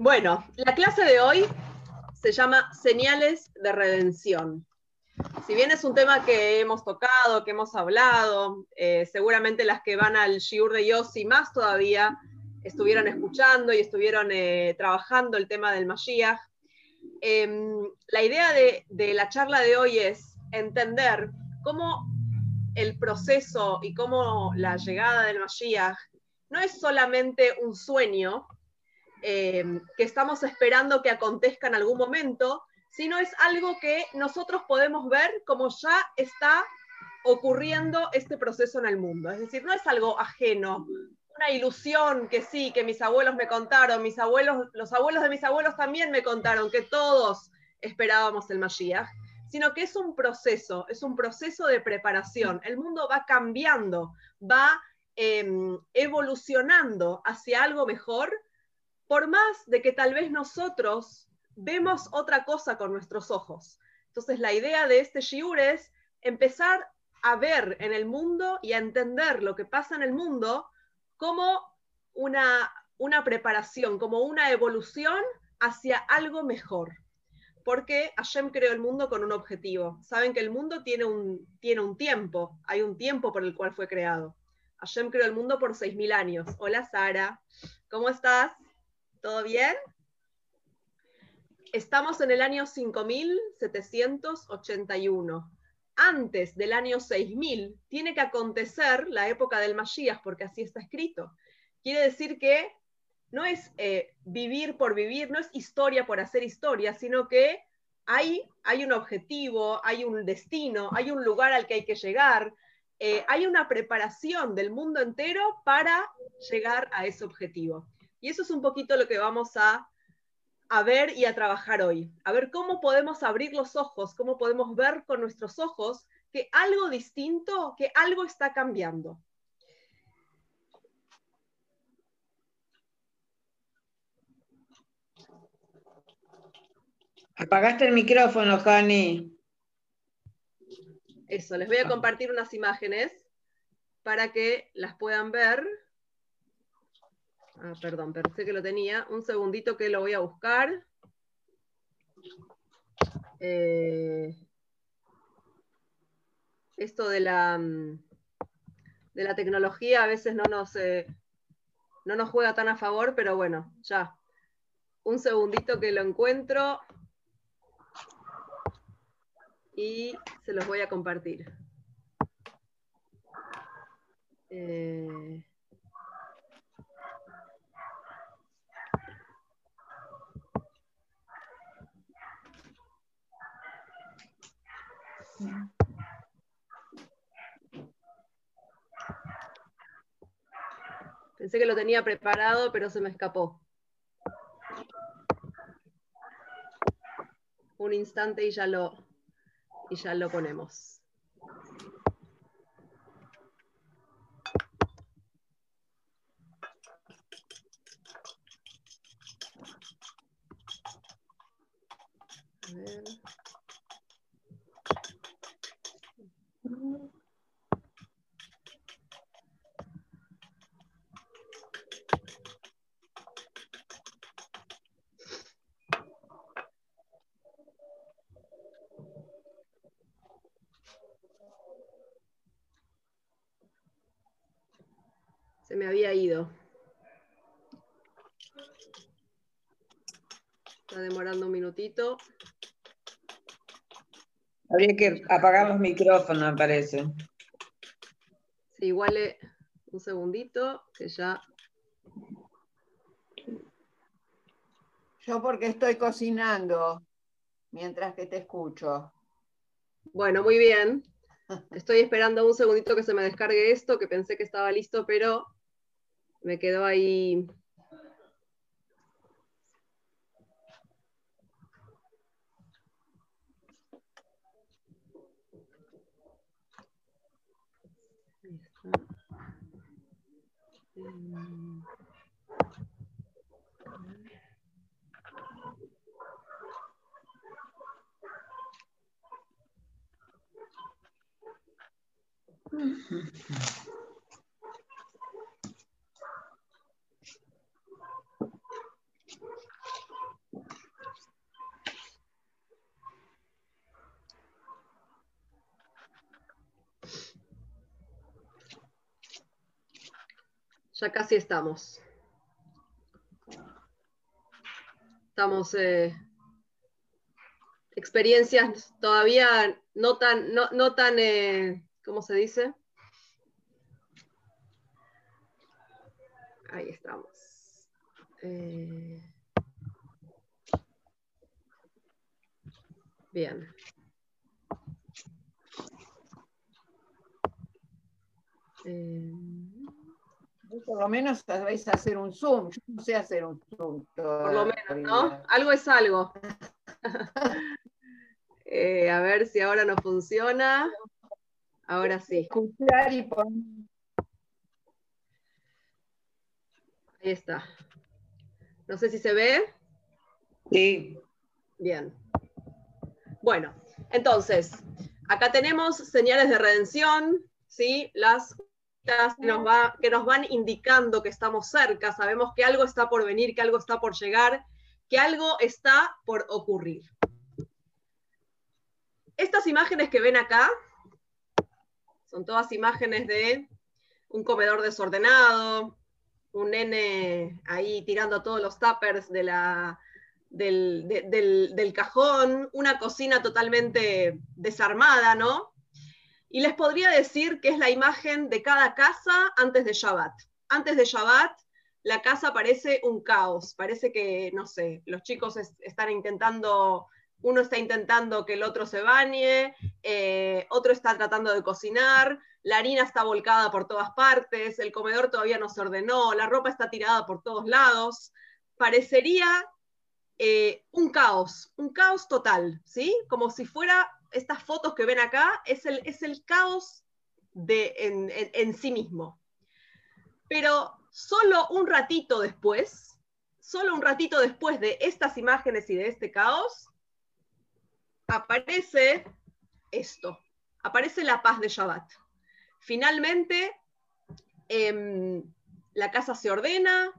Bueno, la clase de hoy se llama Señales de Redención. Si bien es un tema que hemos tocado, que hemos hablado, eh, seguramente las que van al Shiur de Yossi más todavía estuvieron escuchando y estuvieron eh, trabajando el tema del Mashiach. Em, la idea de, de la charla de hoy es entender cómo el proceso y cómo la llegada del Mashiach no es solamente un sueño eh, que estamos esperando que acontezca en algún momento, sino es algo que nosotros podemos ver como ya está ocurriendo este proceso en el mundo. Es decir, no es algo ajeno, una ilusión que sí, que mis abuelos me contaron, mis abuelos, los abuelos de mis abuelos también me contaron que todos esperábamos el Mashiach, sino que es un proceso, es un proceso de preparación. El mundo va cambiando, va em, evolucionando hacia algo mejor, por más de que tal vez nosotros vemos otra cosa con nuestros ojos. Entonces la idea de este shiur es empezar a ver en el mundo y a entender lo que pasa en el mundo como una, una preparación, como una evolución hacia algo mejor. Porque Hashem creó el mundo con un objetivo. Saben que el mundo tiene un, tiene un tiempo, hay un tiempo por el cual fue creado. Hashem creó el mundo por 6.000 años. Hola Sara, ¿cómo estás? ¿Todo bien? Estamos en el año 5781. Antes del año 6000 tiene que acontecer la época del Mashiach, porque así está escrito. Quiere decir que no es eh, vivir por vivir, no es historia por hacer historia, sino que hay, hay un objetivo, hay un destino, hay un lugar al que hay que llegar, eh, hay una preparación del mundo entero para llegar a ese objetivo. Y eso es un poquito lo que vamos a, a ver y a trabajar hoy. A ver cómo podemos abrir los ojos, cómo podemos ver con nuestros ojos que algo distinto, que algo está cambiando. Apagaste el micrófono, Jani. Eso, les voy a compartir unas imágenes para que las puedan ver. Ah, perdón, pensé que lo tenía. Un segundito que lo voy a buscar. Eh, esto de la, mm, de la tecnología a veces no nos, eh, no nos juega tan a favor, pero bueno, ya. Un segundito que lo encuentro y se los voy a compartir. Eh, Pensé que lo tenía preparado, pero se me escapó. Un instante y ya lo, y ya lo ponemos. A ver. Se me había ido. Está demorando un minutito. Habría que apagar los micrófonos, me parece. Sí, igual eh, un segundito, que ya. Yo porque estoy cocinando mientras que te escucho. Bueno, muy bien. Estoy esperando un segundito que se me descargue esto, que pensé que estaba listo, pero me quedó ahí. Ahí Ya casi estamos. Estamos eh, experiencias todavía no tan, no, no tan, eh, ¿cómo se dice? Ahí estamos. Eh, bien. Eh, Por lo menos sabéis hacer un Zoom. Yo no sé hacer un Zoom. por lo menos, ¿no? Algo es algo. Eh, a ver si ahora no funciona. Ahora sí. Escuchar y poner. Ahí está. No sé si se ve. Sí. Bien. Bueno, entonces, acá tenemos señales de redención, ¿sí? Las que nos, van indicando que estamos cerca, sabemos que algo está por venir, que algo está por llegar, que algo está por ocurrir. Estas imágenes que ven acá son todas imágenes de un comedor desordenado, un nene ahí tirando todos los tuppers de la, del, de- del- del cajón, una cocina totalmente desarmada, ¿no? Y les podría decir que es la imagen de cada casa antes de Shabbat. Antes de Shabbat, la casa parece un caos, parece que, no sé, los chicos es- están intentando, uno está intentando que el otro se bañe, eh, otro está tratando de cocinar, la harina está volcada por todas partes, el comedor todavía no se ordenó, la ropa está tirada por todos lados. Parecería eh, un caos, un caos total, ¿sí? Como si fuera estas fotos que ven acá, es el, es el caos de, en, sí mismo. Pero solo un ratito después, solo un ratito después de estas imágenes y de este caos, aparece esto, aparece la paz de Shabbat. Finalmente, em, la casa se ordena,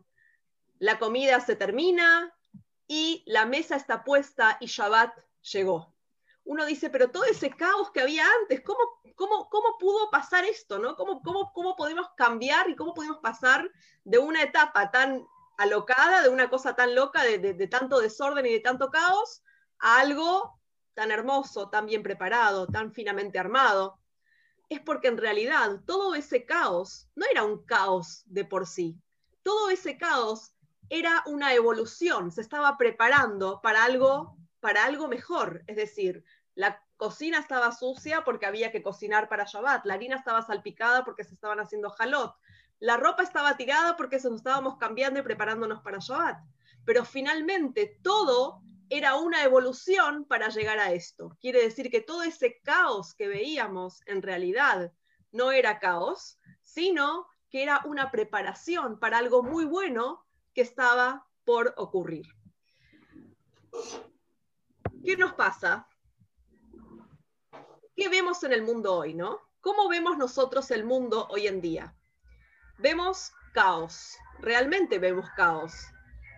la comida se termina y la mesa está puesta y Shabbat llegó. Uno dice, pero todo ese caos que había antes, ¿cómo, cómo, cómo pudo pasar esto? ¿no? ¿Cómo, cómo, ¿Cómo podemos cambiar y cómo podemos pasar de una etapa tan alocada, de una cosa tan loca, de, de- de tanto desorden y de tanto caos, a algo tan hermoso, tan bien preparado, tan finamente armado? Es porque en realidad todo ese caos no era un caos de por sí. Todo ese caos era una evolución, se estaba preparando para algo, para algo mejor. Es decir, la cocina estaba sucia porque había que cocinar para Shabbat, la harina estaba salpicada porque se estaban haciendo jalot, la ropa estaba tirada porque se nos estábamos cambiando y preparándonos para Shabbat. Pero finalmente todo era una evolución para llegar a esto. Quiere decir que todo ese caos que veíamos en realidad no era caos, sino que era una preparación para algo muy bueno que estaba por ocurrir. ¿Qué nos pasa? ¿Qué vemos en el mundo hoy, no? ¿Cómo vemos nosotros el mundo hoy en día? Vemos caos, realmente vemos caos.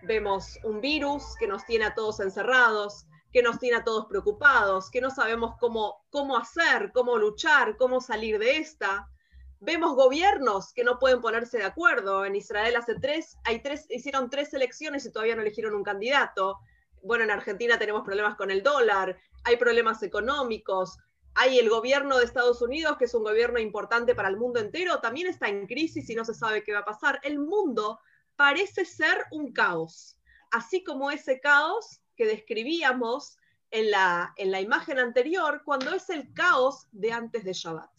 Vemos un virus que nos tiene a todos encerrados, que nos tiene a todos preocupados, que no sabemos cómo, cómo hacer, cómo luchar, cómo salir de esta. Vemos gobiernos que no pueden ponerse de acuerdo. En Israel hace tres, hay tres, hicieron tres elecciones y todavía no eligieron un candidato. Bueno, en Argentina tenemos problemas con el dólar, hay problemas económicos, hay el gobierno de Estados Unidos, que es un gobierno importante para el mundo entero, también está en crisis y no se sabe qué va a pasar. El mundo parece ser un caos, así como ese caos que describíamos en la, en la imagen anterior, cuando es el caos de antes de Shabbat.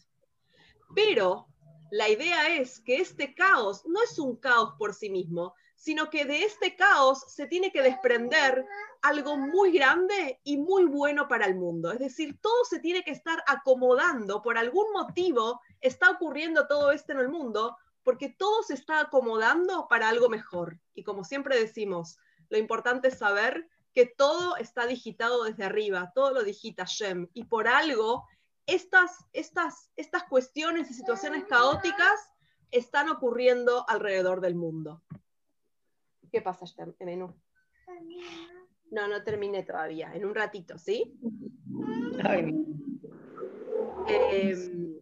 Pero la idea es que este caos no es un caos por sí mismo, sino que de este caos se tiene que desprender algo muy grande y muy bueno para el mundo. Es decir, todo se tiene que estar acomodando, por algún motivo está ocurriendo todo esto en el mundo, porque todo se está acomodando para algo mejor. Y como siempre decimos, lo importante es saber que todo está digitado desde arriba, todo lo digita Shem, y por algo estas, estas, estas cuestiones y situaciones caóticas están ocurriendo alrededor del mundo. ¿Qué pasa, Menú? No, no terminé todavía, en un ratito, ¿sí? Ay, Eh,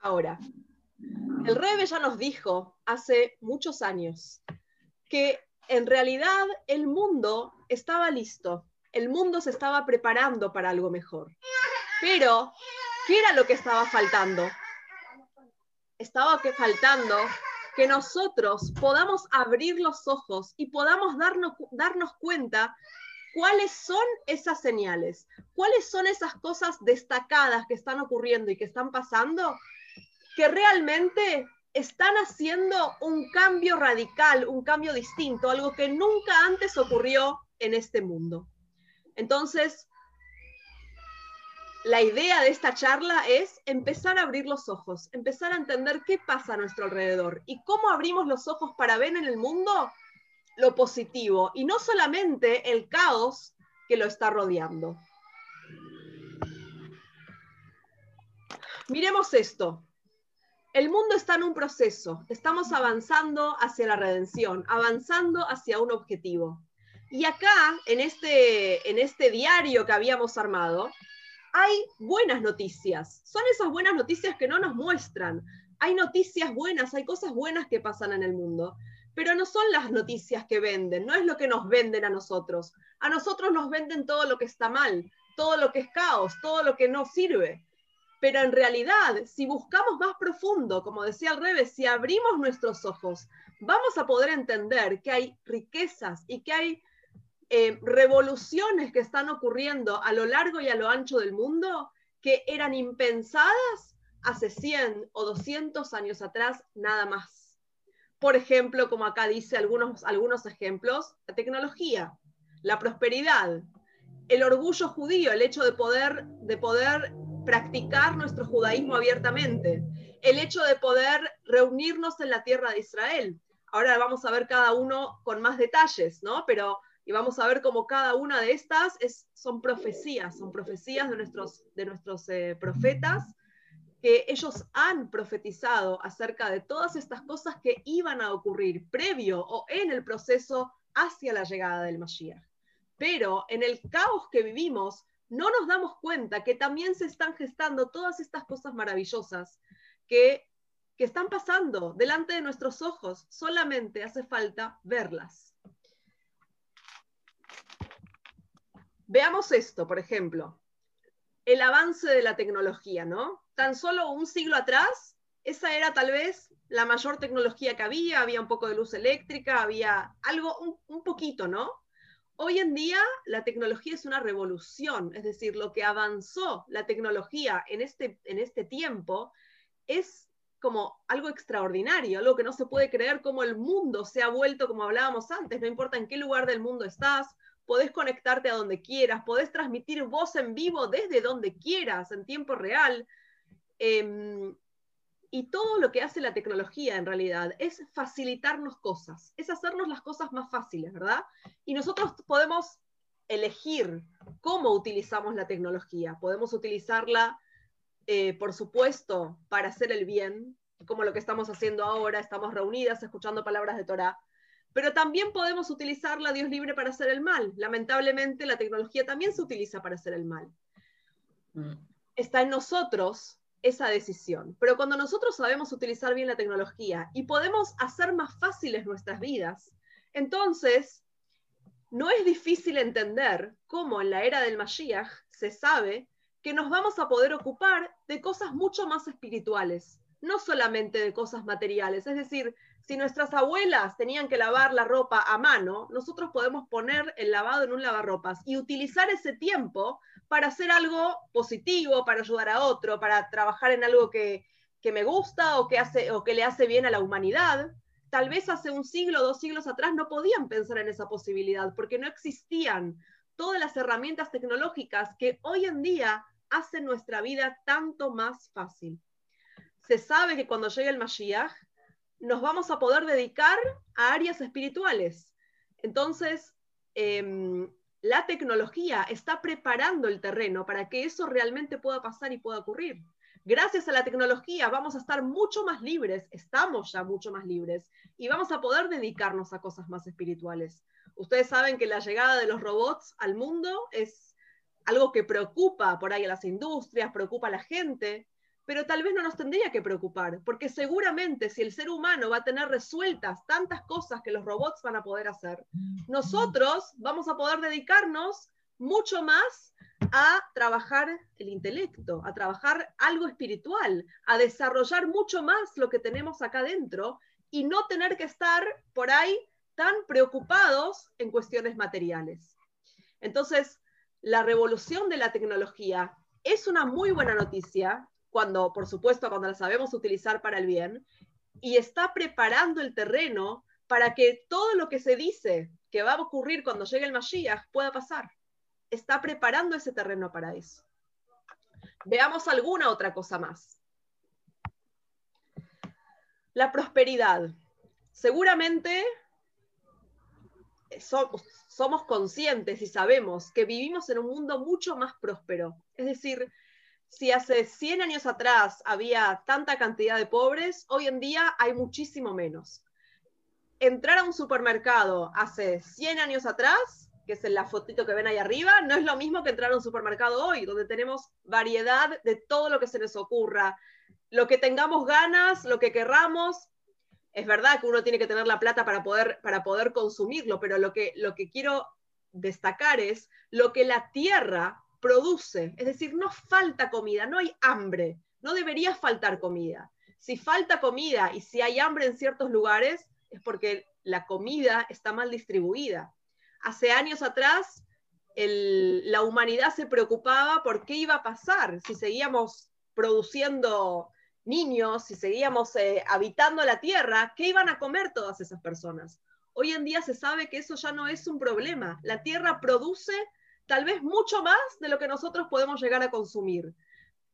ahora, El Rebe ya nos dijo hace muchos años que en realidad el mundo estaba listo, el mundo se estaba preparando para algo mejor. Pero, ¿qué era lo que estaba faltando? Estaba que faltando que nosotros podamos abrir los ojos y podamos darnos, darnos cuenta cuáles son esas señales, cuáles son esas cosas destacadas que están ocurriendo y que están pasando, que realmente están haciendo un cambio radical, un cambio distinto, algo que nunca antes ocurrió en este mundo. Entonces, la idea de esta charla es empezar a abrir los ojos, empezar a entender qué pasa a nuestro alrededor y cómo abrimos los ojos para ver en el mundo lo positivo y no solamente el caos que lo está rodeando. Miremos esto. El mundo está en un proceso, estamos avanzando hacia la redención, avanzando hacia un objetivo. Y acá, en este, en este diario que habíamos armado, hay buenas noticias. Son esas buenas noticias que no nos muestran. Hay noticias buenas, hay cosas buenas que pasan en el mundo pero no son las noticias que venden, no es lo que nos venden a nosotros. A nosotros nos venden todo lo que está mal, todo lo que es caos, todo lo que no sirve. Pero en realidad, si buscamos más profundo, como decía el revés, si abrimos nuestros ojos, vamos a poder entender que hay riquezas y que hay eh, revoluciones que están ocurriendo a lo largo y a lo ancho del mundo que eran impensadas hace 100 o 200 años atrás, nada más por ejemplo, como acá dice algunos, algunos ejemplos, la tecnología, la prosperidad, el orgullo judío, el hecho de poder, de poder practicar nuestro judaísmo abiertamente, el hecho de poder reunirnos en la tierra de Israel. Ahora vamos a ver cada uno con más detalles, ¿no? Pero y vamos a ver cómo cada una de estas es, son profecías, son profecías de nuestros, de nuestros eh, profetas que ellos han profetizado acerca de todas estas cosas que iban a ocurrir previo o en el proceso hacia la llegada del Mashiach. Pero en el caos que vivimos, no nos damos cuenta que también se están gestando todas estas cosas maravillosas que, que están pasando delante de nuestros ojos. Solamente hace falta verlas. Veamos esto, por ejemplo el avance de la tecnología, ¿no? Tan solo un siglo atrás, esa era tal vez la mayor tecnología que había, había un poco de luz eléctrica, había algo, un, poquito, ¿no? Hoy en día la tecnología es una revolución, es decir, lo que avanzó la tecnología en este, en este tiempo es como algo extraordinario, algo que no se puede creer cómo el mundo se ha vuelto, como hablábamos antes, no importa en qué lugar del mundo estás, podés conectarte a donde quieras, podés transmitir voz en vivo desde donde quieras, en tiempo real. Em, y todo lo que hace la tecnología en realidad es facilitarnos cosas, es hacernos las cosas más fáciles, ¿verdad? Y nosotros podemos elegir cómo utilizamos la tecnología. Podemos utilizarla, eh, por supuesto, para hacer el bien, como lo que estamos haciendo ahora, estamos reunidas escuchando palabras de Torah, pero también podemos utilizarla, Dios libre, para hacer el mal. Lamentablemente, la tecnología también se utiliza para hacer el mal. Mm. Está en nosotros esa decisión. Pero cuando nosotros sabemos utilizar bien la tecnología y podemos hacer más fáciles nuestras vidas, entonces no es difícil entender cómo en la era del Mashiach se sabe que nos vamos a poder ocupar de cosas mucho más espirituales, no solamente de cosas materiales. Es decir, si nuestras abuelas tenían que lavar la ropa a mano, nosotros podemos poner el lavado en un lavarropas y utilizar ese tiempo para hacer algo positivo, para ayudar a otro, para trabajar en algo que, me gusta o que, hace, o que le hace bien a la humanidad. Tal vez hace un siglo, dos siglos atrás no podían pensar en esa posibilidad porque no existían todas las herramientas tecnológicas que hoy en día hacen nuestra vida tanto más fácil. Se sabe que cuando llegue el Mashiach, nos vamos a poder dedicar a áreas espirituales. Entonces, em, la tecnología está preparando el terreno para que eso realmente pueda pasar y pueda ocurrir. Gracias a la tecnología vamos a estar mucho más libres, estamos ya mucho más libres y vamos a poder dedicarnos a cosas más espirituales. Ustedes saben que la llegada de los robots al mundo es algo que preocupa por ahí a las industrias, preocupa a la gente, pero tal vez no nos tendría que preocupar, porque seguramente si el ser humano va a tener resueltas tantas cosas que los robots van a poder hacer, nosotros vamos a poder dedicarnos mucho más a trabajar el intelecto, a trabajar algo espiritual, a desarrollar mucho más lo que tenemos acá dentro y no tener que estar por ahí tan preocupados en cuestiones materiales. Entonces, la revolución de la tecnología es una muy buena noticia, cuando, por supuesto, cuando la sabemos utilizar para el bien, y está preparando el terreno para que todo lo que se dice que va a ocurrir cuando llegue el Mashiach pueda pasar. Está preparando ese terreno para eso. Veamos alguna otra cosa más. La prosperidad. Seguramente somos, somos conscientes y sabemos que vivimos en un mundo mucho más próspero. Es decir, si hace 100 años atrás había tanta cantidad de pobres, hoy en día hay muchísimo menos. Entrar a un supermercado hace 100 años atrás, que es la fotito que ven ahí arriba, no es lo mismo que entrar a un supermercado hoy, donde tenemos variedad de todo lo que se nos ocurra, lo que tengamos ganas, lo que querramos. Es verdad que uno tiene que tener la plata para poder, para poder consumirlo, pero lo que, lo que quiero destacar es lo que la tierra produce, es decir, no falta comida, no hay hambre, no debería faltar comida. Si falta comida y si hay hambre en ciertos lugares, es porque la comida está mal distribuida. Hace años atrás, la humanidad se preocupaba por qué iba a pasar si seguíamos produciendo niños, si seguíamos eh, habitando la tierra, ¿qué iban a comer todas esas personas? Hoy en día se sabe que eso ya no es un problema. La tierra produce tal vez mucho más de lo que nosotros podemos llegar a consumir.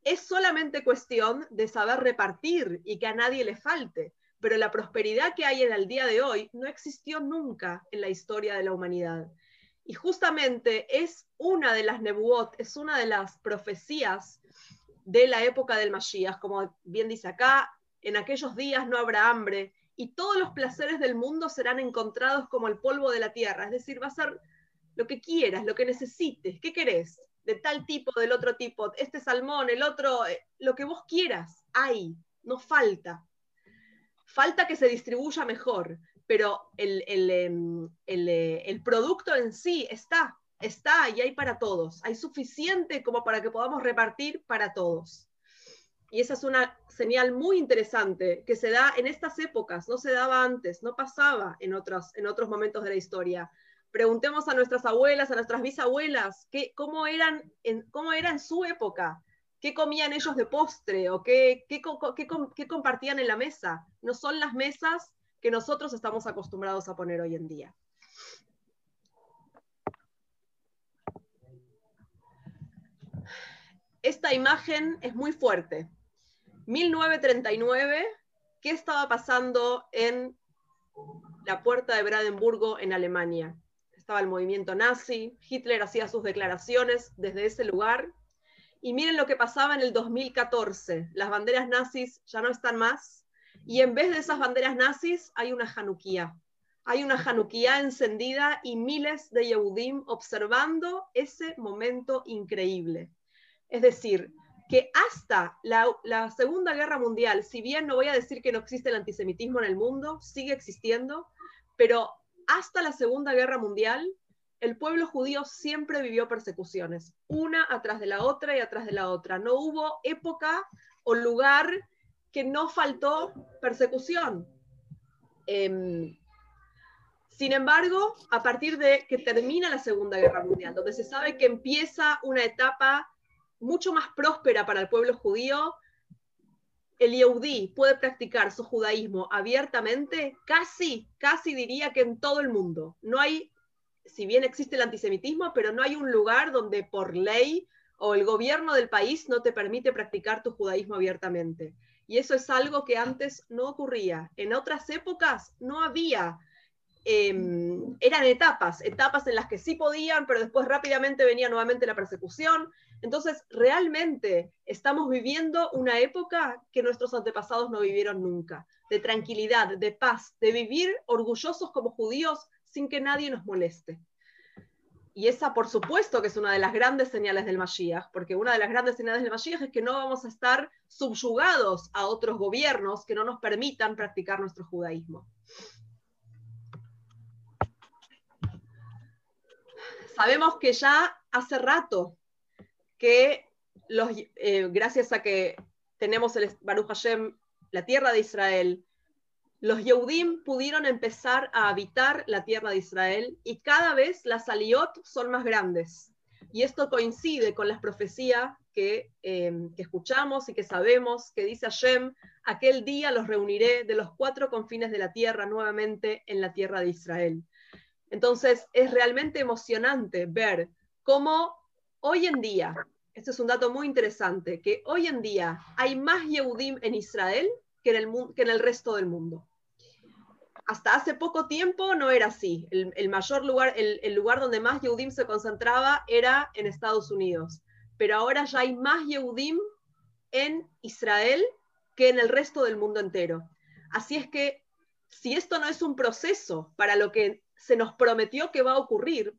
Es solamente cuestión de saber repartir y que a nadie le falte, pero la prosperidad que hay en el día de hoy no existió nunca en la historia de la humanidad. Y justamente es una de las nebuot, es una de las profecías de la época del Mashiach, como bien dice acá, en aquellos días no habrá hambre y todos los placeres del mundo serán encontrados como el polvo de la tierra, es decir, va a ser lo que quieras, lo que necesites, ¿qué querés? De tal tipo, del otro tipo, este salmón, el otro, eh, lo que vos quieras, hay, no falta. Falta que se distribuya mejor, pero el, em, eh, el, producto en sí está, está y hay para todos. Hay suficiente como para que podamos repartir para todos. Y esa es una señal muy interesante que se da en estas épocas, no se daba antes, no pasaba en otros, en otros momentos de la historia preguntemos a nuestras abuelas, a nuestras bisabuelas, qué, cómo, eran en, cómo era en su época, qué comían ellos de postre o qué, qué, qué, compartían en la mesa. No son las mesas que nosotros estamos acostumbrados a poner hoy en día. Esta imagen es muy fuerte. 1939, ¿qué estaba pasando en la puerta de Brandenburgo en Alemania? Estaba el movimiento nazi, Hitler hacía sus declaraciones desde ese lugar. Y miren lo que pasaba en el 2014. Las banderas nazis ya no están más. Y en vez de esas banderas nazis hay una Hanukkah. Hay una Hanukkah encendida y miles de Yehudim observando ese momento increíble. Es decir, que hasta la, la, Segunda Guerra Mundial, si bien no voy a decir que no existe el antisemitismo en el mundo, sigue existiendo, pero hasta la Segunda Guerra Mundial, el pueblo judío siempre vivió persecuciones, una atrás de la otra y atrás de la otra. No hubo época o lugar que no faltó persecución. Em, sin embargo, a partir de que termina la Segunda Guerra Mundial, donde se sabe que empieza una etapa mucho más próspera para el pueblo judío, el Yehudi puede practicar su judaísmo abiertamente, casi, casi diría que en todo el mundo. No hay, si bien existe el antisemitismo, pero no hay un lugar donde por ley o el gobierno del país no te permite practicar tu judaísmo abiertamente. Y eso es algo que antes no ocurría. En otras épocas no había Em, eran etapas, etapas en las que sí podían, pero después rápidamente venía nuevamente la persecución. Entonces, realmente estamos viviendo una época que nuestros antepasados no vivieron nunca, de tranquilidad, de paz, de vivir orgullosos como judíos sin que nadie nos moleste. y esa por supuesto que es una de las grandes señales del Mashiach, porque una de las grandes señales del Mashiach es que no vamos a estar subyugados a otros gobiernos que no nos permitan practicar nuestro judaísmo. Sabemos que ya hace rato que eh, gracias a que tenemos el Baruch Hashem, la tierra de Israel, los Yehudim pudieron empezar a habitar la tierra de Israel y cada vez las aliot son más grandes. Y esto coincide con las profecías que, eh, que, escuchamos y que sabemos que dice Hashem, aquel día los reuniré de los cuatro confines de la tierra nuevamente en la tierra de Israel. Entonces es realmente emocionante ver cómo hoy en día, este es un dato muy interesante, que hoy en día hay más Yehudim en Israel que en el, que en el resto del mundo. Hasta hace poco tiempo no era así. El, mayor lugar, el, lugar donde más Yehudim se concentraba era en Estados Unidos. Pero ahora ya hay más Yehudim en Israel que en el resto del mundo entero. Así es que si esto no es un proceso para lo que se nos prometió que va a ocurrir,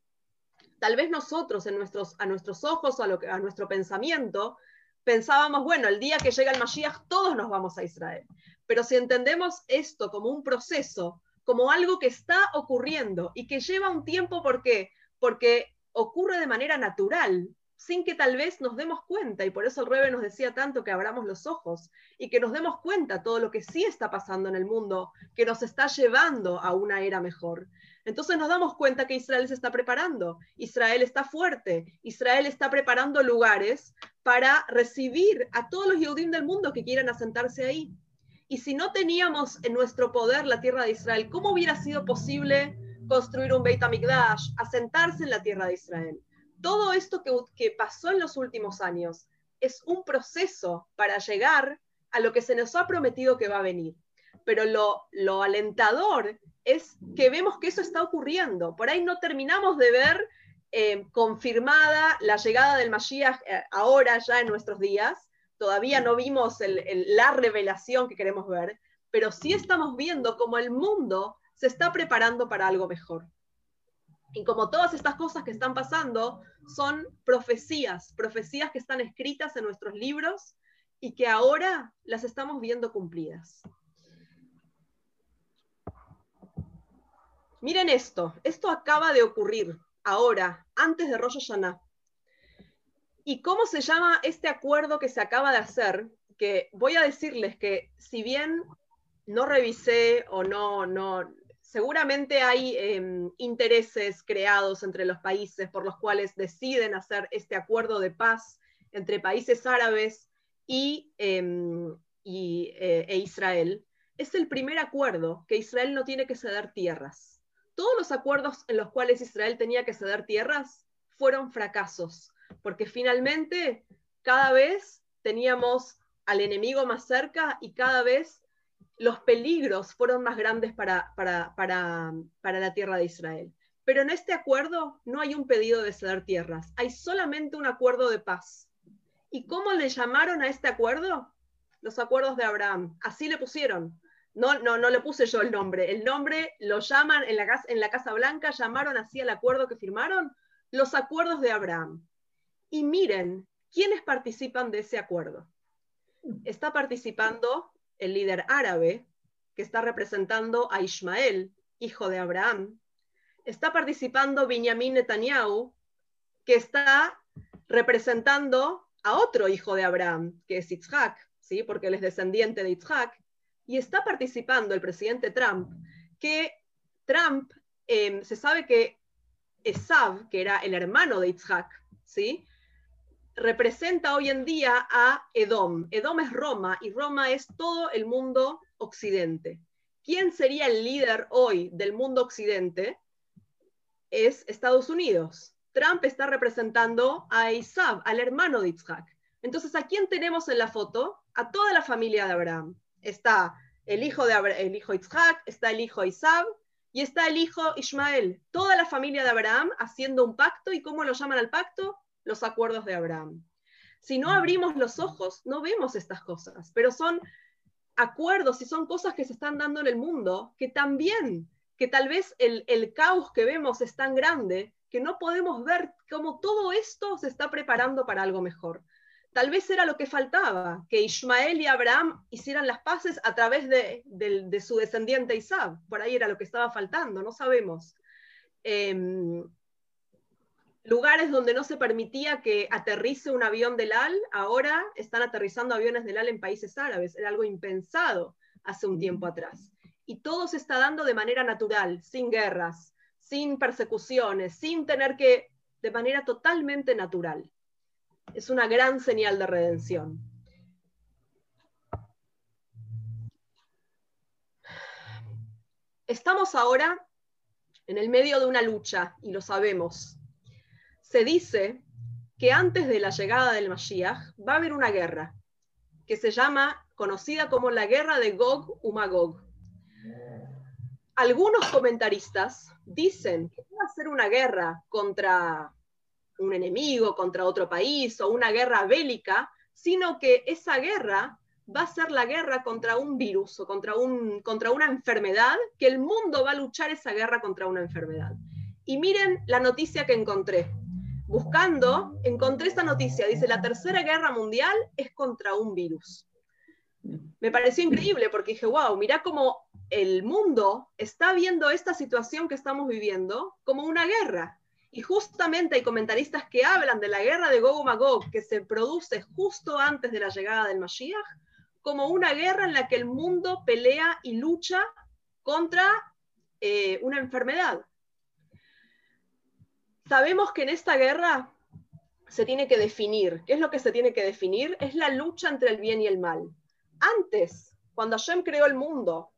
tal vez nosotros en nuestros, a nuestros ojos a, lo que, a nuestro pensamiento pensábamos, bueno, el día que llega el Mashiach todos nos vamos a Israel. Pero si entendemos esto como un proceso, como algo que está ocurriendo y que lleva un tiempo, ¿por qué? Porque ocurre de manera natural, sin que tal vez nos demos cuenta, y por eso el Rebe nos decía tanto que abramos los ojos y que nos demos cuenta todo lo que sí está pasando en el mundo, que nos está llevando a una era mejor. Entonces nos damos cuenta que Israel se está preparando, Israel está fuerte, Israel está preparando lugares para recibir a todos los Yehudim del mundo que quieran asentarse ahí. Y si no teníamos en nuestro poder la tierra de Israel, ¿cómo hubiera sido posible construir un Beit HaMikdash, asentarse en la tierra de Israel? Todo esto que, que pasó en los últimos años es un proceso para llegar a lo que se nos ha prometido que va a venir. Pero lo, lo alentador es que vemos que eso está ocurriendo. Por ahí no terminamos de ver eh, confirmada la llegada del Mashiach eh, ahora ya en nuestros días. Todavía no vimos la revelación que queremos ver, pero sí estamos viendo cómo el mundo se está preparando para algo mejor. Y como todas estas cosas que están pasando son profecías, profecías que están escritas en nuestros libros y que ahora las estamos viendo cumplidas. Miren esto, esto acaba de ocurrir ahora, antes de Rosh. ¿Y cómo se llama este acuerdo que se acaba de hacer? Que voy a decirles que si bien no revisé o no, no, seguramente hay em, intereses creados entre los países por los cuales deciden hacer este acuerdo de paz entre países árabes y, em, e, e Israel. Es el primer acuerdo que Israel no tiene que ceder tierras todos los acuerdos en los cuales Israel tenía que ceder tierras fueron fracasos, porque finalmente cada vez teníamos al enemigo más cerca y cada vez los peligros fueron más grandes para, para, para, la tierra de Israel. Pero en este acuerdo no hay un pedido de ceder tierras, hay solamente un acuerdo de paz. ¿Y cómo le llamaron a este acuerdo? Los acuerdos de Abraham. Así le pusieron. No, no, no le puse yo el nombre. El nombre lo llaman en la, casa, en la Casa Blanca, llamaron así al acuerdo que firmaron, los acuerdos de Abraham. Y miren, ¿quiénes participan de ese acuerdo? Está participando el líder árabe, que está representando a Ismael, hijo de Abraham. Está participando Benjamin Netanyahu, que está representando a otro hijo de Abraham, que es Yitzhak, ¿sí? porque él es descendiente de Yitzhak y está participando el presidente Trump, que Trump em, se sabe que Esav, que era el hermano de Yitzhak, ¿sí? representa hoy en día a Edom. Edom es Roma y Roma es todo el mundo occidente. ¿Quién sería el líder hoy del mundo occidente? Es Estados Unidos. Trump está representando a Esav, al hermano de Yitzhak. Entonces, ¿a quién tenemos en la foto? A toda la familia de Abraham está el hijo, de el hijo Isaac, está el hijo Isab y está el hijo Ismael. Toda la familia de Abraham haciendo un pacto. ¿Y cómo lo llaman al pacto? Los acuerdos de Abraham. Si no abrimos los ojos, no vemos estas cosas, pero son acuerdos y son cosas que se están dando en el mundo que también, que tal vez el, el caos que vemos es tan grande que no podemos ver cómo todo esto se está preparando para algo mejor. Tal vez era lo que faltaba, que Ismael y Abraham hicieran las paces a través de, su descendiente Isaac. Por ahí era lo que estaba faltando, no sabemos. Em, lugares donde no se permitía que aterrice un avión del AL, ahora están aterrizando aviones del AL en países árabes. Era algo impensado hace un tiempo atrás. Y todo se está dando de manera natural, sin guerras, sin persecuciones, sin tener que, de manera totalmente natural es una gran señal de redención. Estamos ahora en el medio de una lucha y lo sabemos. Se dice que antes de la llegada del Mashiach va a haber una guerra que se llama, conocida como la guerra de Gog y Magog. Algunos comentaristas dicen que va a ser una guerra contra un enemigo contra otro país o una guerra bélica, sino que esa guerra va a ser la guerra contra un virus o contra, un, contra una enfermedad, que el mundo va a luchar esa guerra contra una enfermedad. Y miren la noticia que encontré. Buscando, encontré esta noticia. Dice, la tercera guerra mundial es contra un virus. Me pareció increíble porque dije, wow, mira cómo el mundo está viendo esta situación que estamos viviendo como una guerra. Y justamente hay comentaristas que hablan de la guerra de Gog Magog que se produce justo antes de la llegada del Mashiach como una guerra en la que el mundo pelea y lucha contra eh, una enfermedad. Sabemos que en esta guerra se tiene que definir. ¿Qué es lo que se tiene que definir? Es la lucha entre el bien y el mal. Antes, cuando Hashem creó el mundo,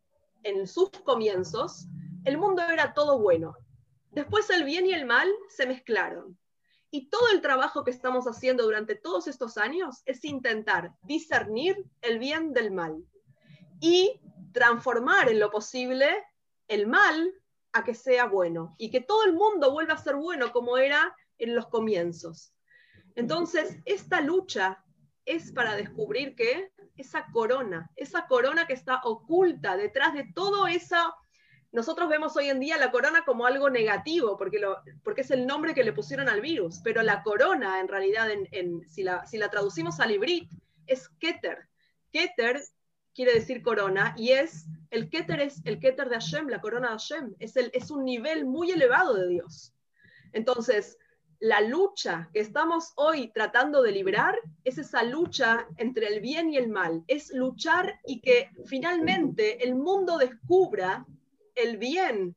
en sus comienzos, el mundo era todo bueno. Después el bien y el mal se mezclaron. Y todo el trabajo que estamos haciendo durante todos estos años es intentar discernir el bien del mal y transformar en lo posible el mal a que sea bueno y que todo el mundo vuelva a ser bueno como era en los comienzos. Entonces, esta lucha es para descubrir que esa corona, esa corona que está oculta detrás de todo esa nosotros vemos hoy en día la corona como algo negativo, porque, lo, porque es el nombre que le pusieron al virus, pero la corona en realidad, en, si, la, si, la, traducimos al ibrit, es Keter. Keter quiere decir corona y es, el Keter es el Keter de Hashem, la corona de Hashem, es, el, es un nivel muy elevado de Dios. Entonces, la lucha que estamos hoy tratando de librar es esa lucha entre el bien y el mal, es luchar y que finalmente el mundo descubra el bien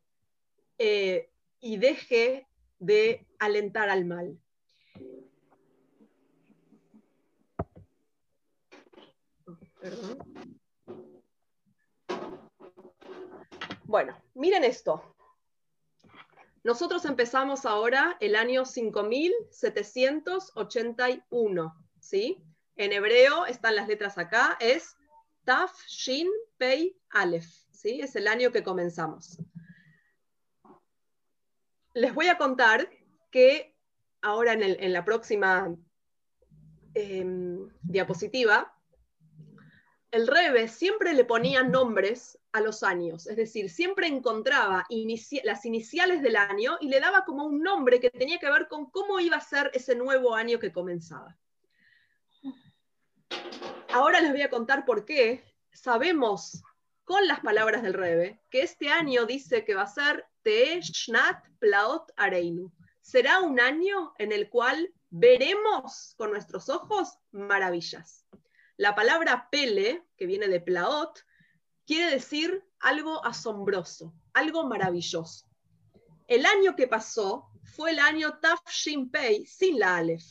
eh, y deje de alentar al mal. Bueno, miren esto. Nosotros empezamos ahora el año 5781, ¿sí? En hebreo están las letras acá, es Taf, Shin, Pei, Aleph. Es el año que comenzamos. Les voy a contar que ahora en, la próxima em, diapositiva, el Rebe siempre le ponía nombres a los años, es decir, siempre encontraba las iniciales del año y le daba como un nombre que tenía que ver con cómo iba a ser ese nuevo año que comenzaba. Ahora les voy a contar por qué sabemos con las palabras del Rebe, que este año dice que va a ser Shnat Plaot Areinu. Será un año en el cual veremos con nuestros ojos maravillas. La palabra pele, que viene de Plaot, quiere decir algo asombroso, algo maravilloso. El año que pasó fue el año Tafshin Pei sin la Aleph,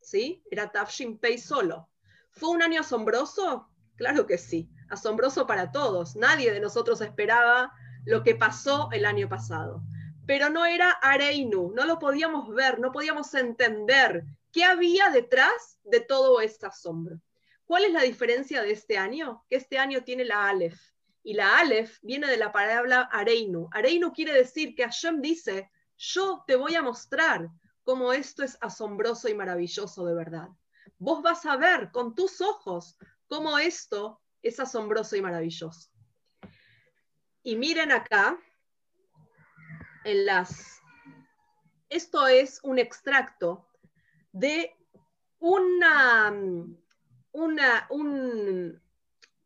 ¿sí? Era Tafshin Pei solo. ¿Fue un año asombroso? Claro que sí asombroso para todos. Nadie de nosotros esperaba lo que pasó el año pasado. Pero no era Areinu, no lo podíamos ver, no podíamos entender qué había detrás de todo ese asombro. ¿Cuál es la diferencia de este año? Que este año tiene la Aleph. Y la Aleph viene de la palabra Areinu. Areinu quiere decir que Hashem dice, yo te voy a mostrar cómo esto es asombroso y maravilloso de verdad. Vos vas a ver con tus ojos cómo esto es asombroso y maravilloso. Y miren acá, en las, Esto es un extracto de una, una, un,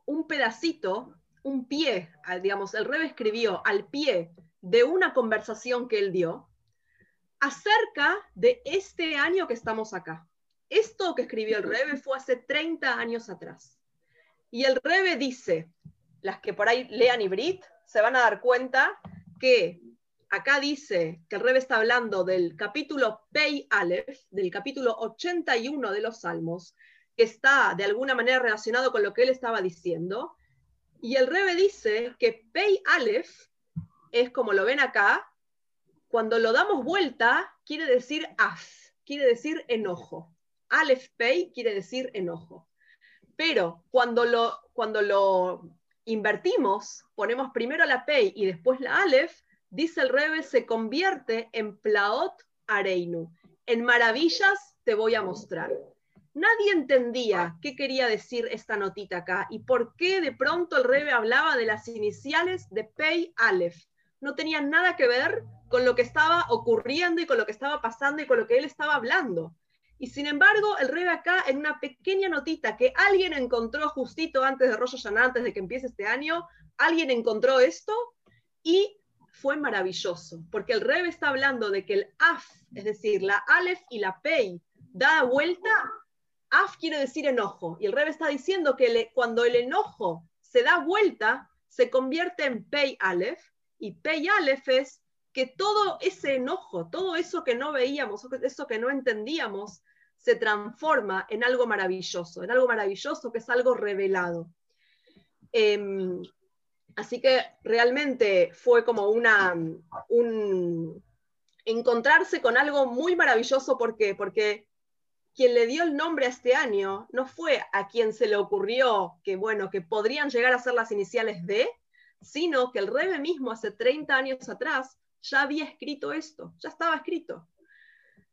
un pedacito, un pie, digamos, el Rebe escribió al pie de una conversación que él dio acerca de este año que estamos acá. Esto que escribió el Rebe fue hace 30 años atrás. Y el Rebe dice, las que por ahí lean Ibrit, se van a dar cuenta que acá dice que el Rebe está hablando del capítulo Pei Aleph, del capítulo 81 de los Salmos, que está de alguna manera relacionado con lo que él estaba diciendo. Y el Rebe dice que Pei Aleph es como lo ven acá, cuando lo damos vuelta, quiere decir af, quiere decir enojo. Aleph Pei quiere decir enojo. Pero cuando lo, cuando lo invertimos, ponemos primero la Pei y después la Aleph, dice el Rebe, se convierte en Plaot Areinu. En maravillas te voy a mostrar. Nadie entendía qué quería decir esta notita acá y por qué de pronto el Rebe hablaba de las iniciales de Pei Aleph. No tenía nada que ver con lo que estaba ocurriendo y con lo que estaba pasando y con lo que él estaba hablando. Y sin embargo, el Rebe acá, en una pequeña notita que alguien encontró justito antes de Rosh Hashanah, antes de que empiece este año, alguien encontró esto y fue maravilloso, porque el Rebe está hablando de que el Af, es decir, la Aleph y la Pei, da vuelta, Af quiere decir enojo, y el Rebe está diciendo que cuando el enojo se da vuelta, se convierte en Pei Aleph, y Pei Aleph es que todo ese enojo, todo eso que no veíamos, eso que no entendíamos, se transforma en algo maravilloso, en algo maravilloso que es algo revelado. Em, así que realmente fue como una, un encontrarse con algo muy maravilloso, ¿por qué? Porque quien le dio el nombre a este año no fue a quien se le ocurrió que, bueno, que podrían llegar a ser las iniciales de, sino que el Rebe mismo hace 30 años atrás ya había escrito esto, ya estaba escrito.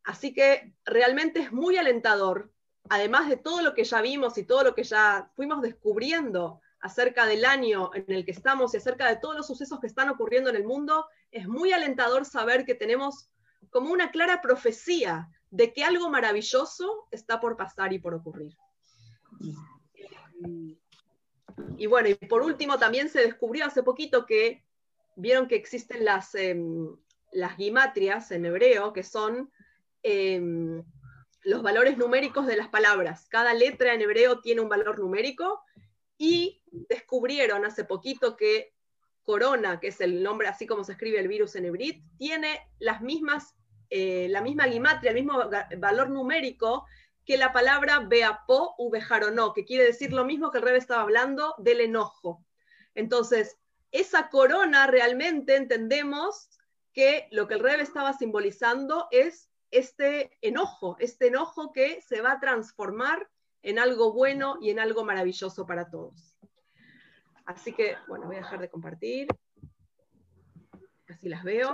Así que realmente es muy alentador, además de todo lo que ya vimos y todo lo que ya fuimos descubriendo acerca del año en el que estamos y acerca de todos los sucesos que están ocurriendo en el mundo, es muy alentador saber que tenemos como una clara profecía de que algo maravilloso está por pasar y por ocurrir. Y bueno, y por último también se descubrió hace poquito que vieron que existen las, em, las gimatrias en hebreo, que son em, los valores numéricos de las palabras. Cada letra en hebreo tiene un valor numérico y descubrieron hace poquito que corona, que es el nombre así como se escribe el virus en hebreo, tiene las mismas, eh, la misma gimatria, el mismo valor numérico que la palabra beapo u bejaronó, que quiere decir lo mismo que el rey estaba hablando del enojo. Entonces, esa corona realmente entendemos que lo que el rey estaba simbolizando es este enojo, este enojo que se va a transformar en algo bueno y en algo maravilloso para todos. Así que, bueno, voy a dejar de compartir. Así las veo.